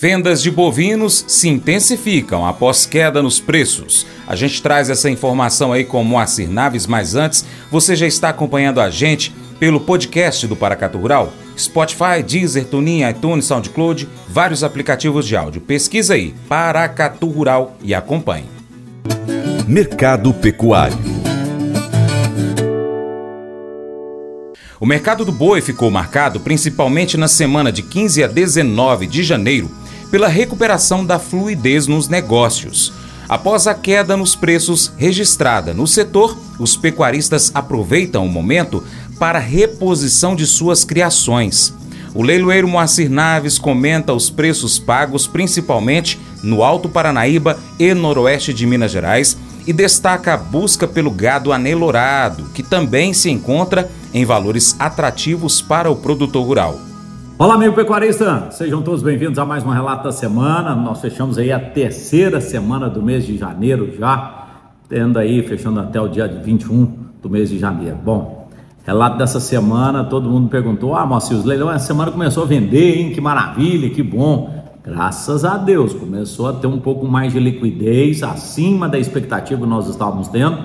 Vendas de bovinos se intensificam após queda nos preços. A gente traz essa informação aí com Moacir Naves, mas antes, você já está acompanhando a gente pelo podcast do Paracatu Rural, Spotify, Deezer, TuneIn, iTunes, SoundCloud, vários aplicativos de áudio. Pesquisa aí, Paracatu Rural e acompanhe. Mercado Pecuário O mercado do boi ficou marcado principalmente na semana de 15 a 19 de janeiro pela recuperação da fluidez nos negócios. Após a queda nos preços registrada no setor, os pecuaristas aproveitam o momento para reposição de suas criações. O leiloeiro Moacir Naves comenta os preços pagos principalmente no Alto Paranaíba e Noroeste de Minas Gerais e destaca a busca pelo gado anelorado, que também se encontra em valores atrativos para o produtor rural. Olá, amigo pecuarista! Sejam todos bem-vindos a mais um Relato da Semana. Nós fechamos aí a terceira semana do mês de janeiro já, tendo aí, fechando até o dia 21 do mês de janeiro. Bom, relato dessa semana, todo mundo perguntou, ah, Moacir, os leilões, a semana começou a vender, hein? Que maravilha, que bom! Graças a Deus, começou a ter um pouco mais de liquidez acima da expectativa que nós estávamos tendo,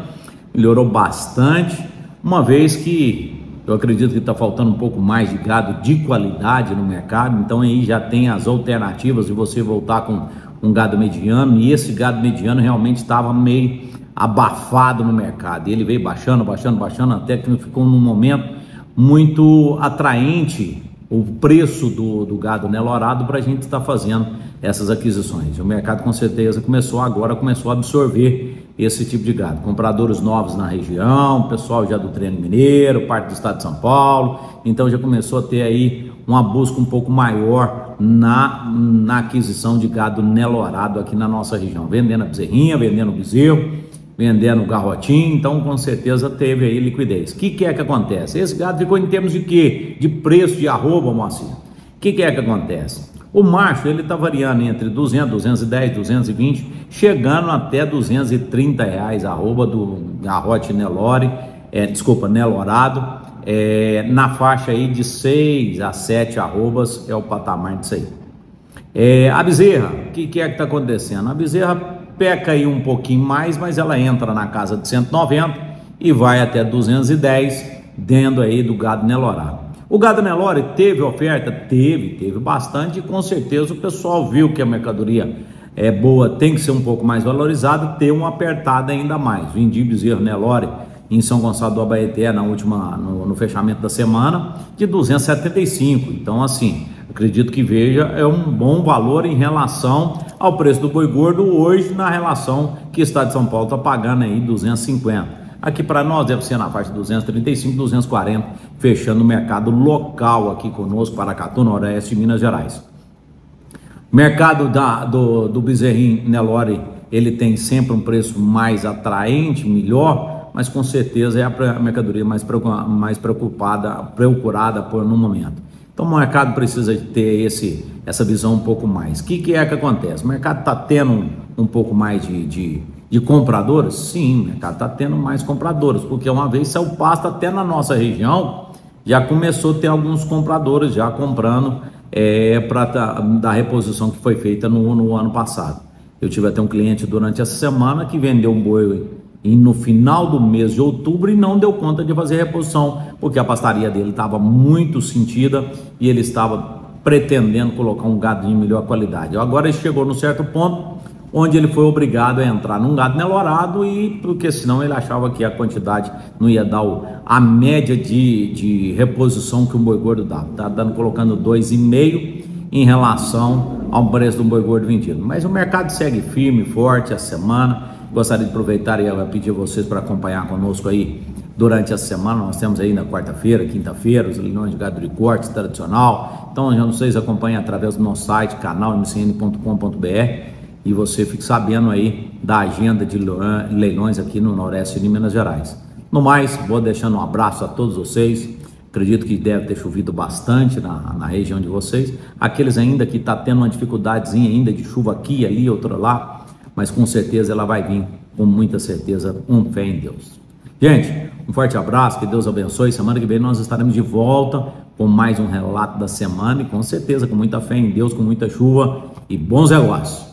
melhorou bastante, uma vez que eu acredito que está faltando um pouco mais de gado de qualidade no mercado, então aí já tem as alternativas de você voltar com um gado mediano, e esse gado mediano realmente estava meio abafado no mercado, ele veio baixando, baixando, baixando, até que ficou num momento muito atraente o preço do, do gado nelorado para a gente estar tá fazendo essas aquisições. O mercado com certeza começou agora, começou a absorver esse tipo de gado. Compradores novos na região, pessoal já do treino mineiro, parte do estado de São Paulo, então já começou a ter aí uma busca um pouco maior na, na aquisição de gado nelorado aqui na nossa região, vendendo a bezerrinha, vendendo o bezerro, vendendo garrotinho, então com certeza teve aí liquidez. O que, que, é que acontece? Esse gado ficou em termos de quê? De preço de arroba, Moacir. O que, que, é que acontece? O macho ele está variando entre 200, 210, 220, chegando até 230 reais arroba do garrote Nelore, é, desculpa, Nelorado, é, na faixa aí de 6 a 7 arrobas é o patamar disso aí. É, a bezerra, o que, que é que está acontecendo? A bezerra peca aí um pouquinho mais, mas ela entra na casa de 190 e vai até 210, dentro aí do gado Nelorado. O gado Nelore teve oferta? Teve, teve bastante e com certeza o pessoal viu que a mercadoria é boa, tem que ser um pouco mais valorizada, ter uma apertada ainda mais. O Bezerro Nelore em São Gonçalo do Abaeté na última, no, no fechamento da semana, de 275. Então, assim, acredito que veja, é um bom valor em relação ao preço do boi gordo hoje, na relação que o Estado de São Paulo está pagando aí 250. Aqui para nós deve ser na faixa de 235, 240, fechando o mercado local aqui conosco, Paracatu, Noroeste, Minas Gerais. Mercado da, do, do bezerrinho Nelore, ele tem sempre um preço mais atraente, melhor, mas com certeza é a mercadoria mais, mais preocupada, procurada por no momento. Então o mercado precisa ter esse, essa visão um pouco mais. O que, que é que acontece? O mercado está tendo um, um, pouco mais de, de, de compradores? Sim, o mercado está tendo mais compradores, porque uma vez saiu pasto até na nossa região, já começou a ter alguns compradores já comprando é, para da reposição que foi feita no, no ano passado. Eu tive até um cliente durante essa semana que vendeu um boi e no final do mês de outubro e não deu conta de fazer reposição, porque a pastaria dele estava muito sentida e ele estava pretendendo colocar um gado de melhor qualidade. Agora ele chegou no certo ponto onde ele foi obrigado a entrar num gado nelorado e porque senão ele achava que a quantidade não ia dar a média de, de reposição que o boi gordo dava. Tá dando colocando 2,5 em relação ao preço do boi gordo vendido. Mas o mercado segue firme, forte a semana Gostaria de aproveitar e pedir a vocês para acompanhar conosco aí durante a semana. Nós temos aí na quarta-feira, quinta-feira, os leilões de gado de corte tradicional. Então, vocês acompanhem através do nosso site, canal mcn.com.br e você fique sabendo aí da agenda de leilões aqui no Noroeste de Minas Gerais. No mais, vou deixando um abraço a todos vocês. Acredito que deve ter chovido bastante na, na região de vocês. Aqueles ainda que está tendo uma dificuldadezinha ainda de chuva aqui, ali, outra lá, mas com certeza ela vai vir com muita certeza, com fé em Deus. Gente, um forte abraço, que Deus abençoe. Semana que vem nós estaremos de volta com mais um relato da semana e com certeza com muita fé em Deus, com muita chuva e bons negócios.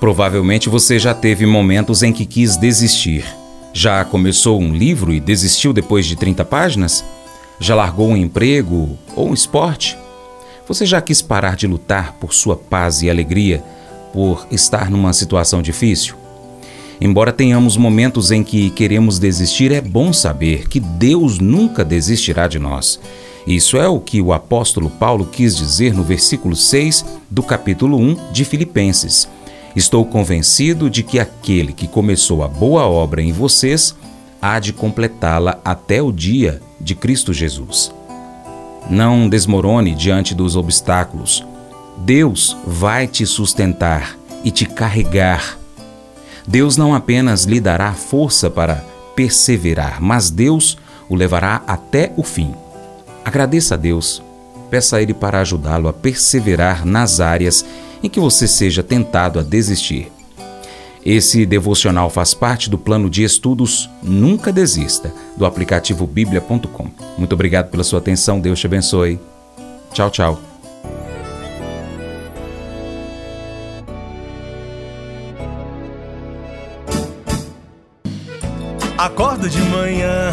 Provavelmente você já teve momentos em que quis desistir. Já começou um livro e desistiu depois de 30 páginas? Já largou um emprego ou um esporte? Você já quis parar de lutar por sua paz e alegria por estar numa situação difícil? Embora tenhamos momentos em que queremos desistir, é bom saber que Deus nunca desistirá de nós. Isso é o que o apóstolo Paulo quis dizer no versículo 6 do capítulo 1 de Filipenses. Estou convencido de que aquele que começou a boa obra em vocês há de completá-la até o dia de Cristo Jesus. Não desmorone diante dos obstáculos. Deus vai te sustentar e te carregar. Deus não apenas lhe dará força para perseverar, mas Deus o levará até o fim. Agradeça a Deus, peça a Ele para ajudá-lo a perseverar nas áreas em que você seja tentado a desistir. Esse devocional faz parte do plano de estudos Nunca Desista, do aplicativo bíblia.com. Muito obrigado pela sua atenção, Deus te abençoe. Tchau, tchau. Acordo de manhã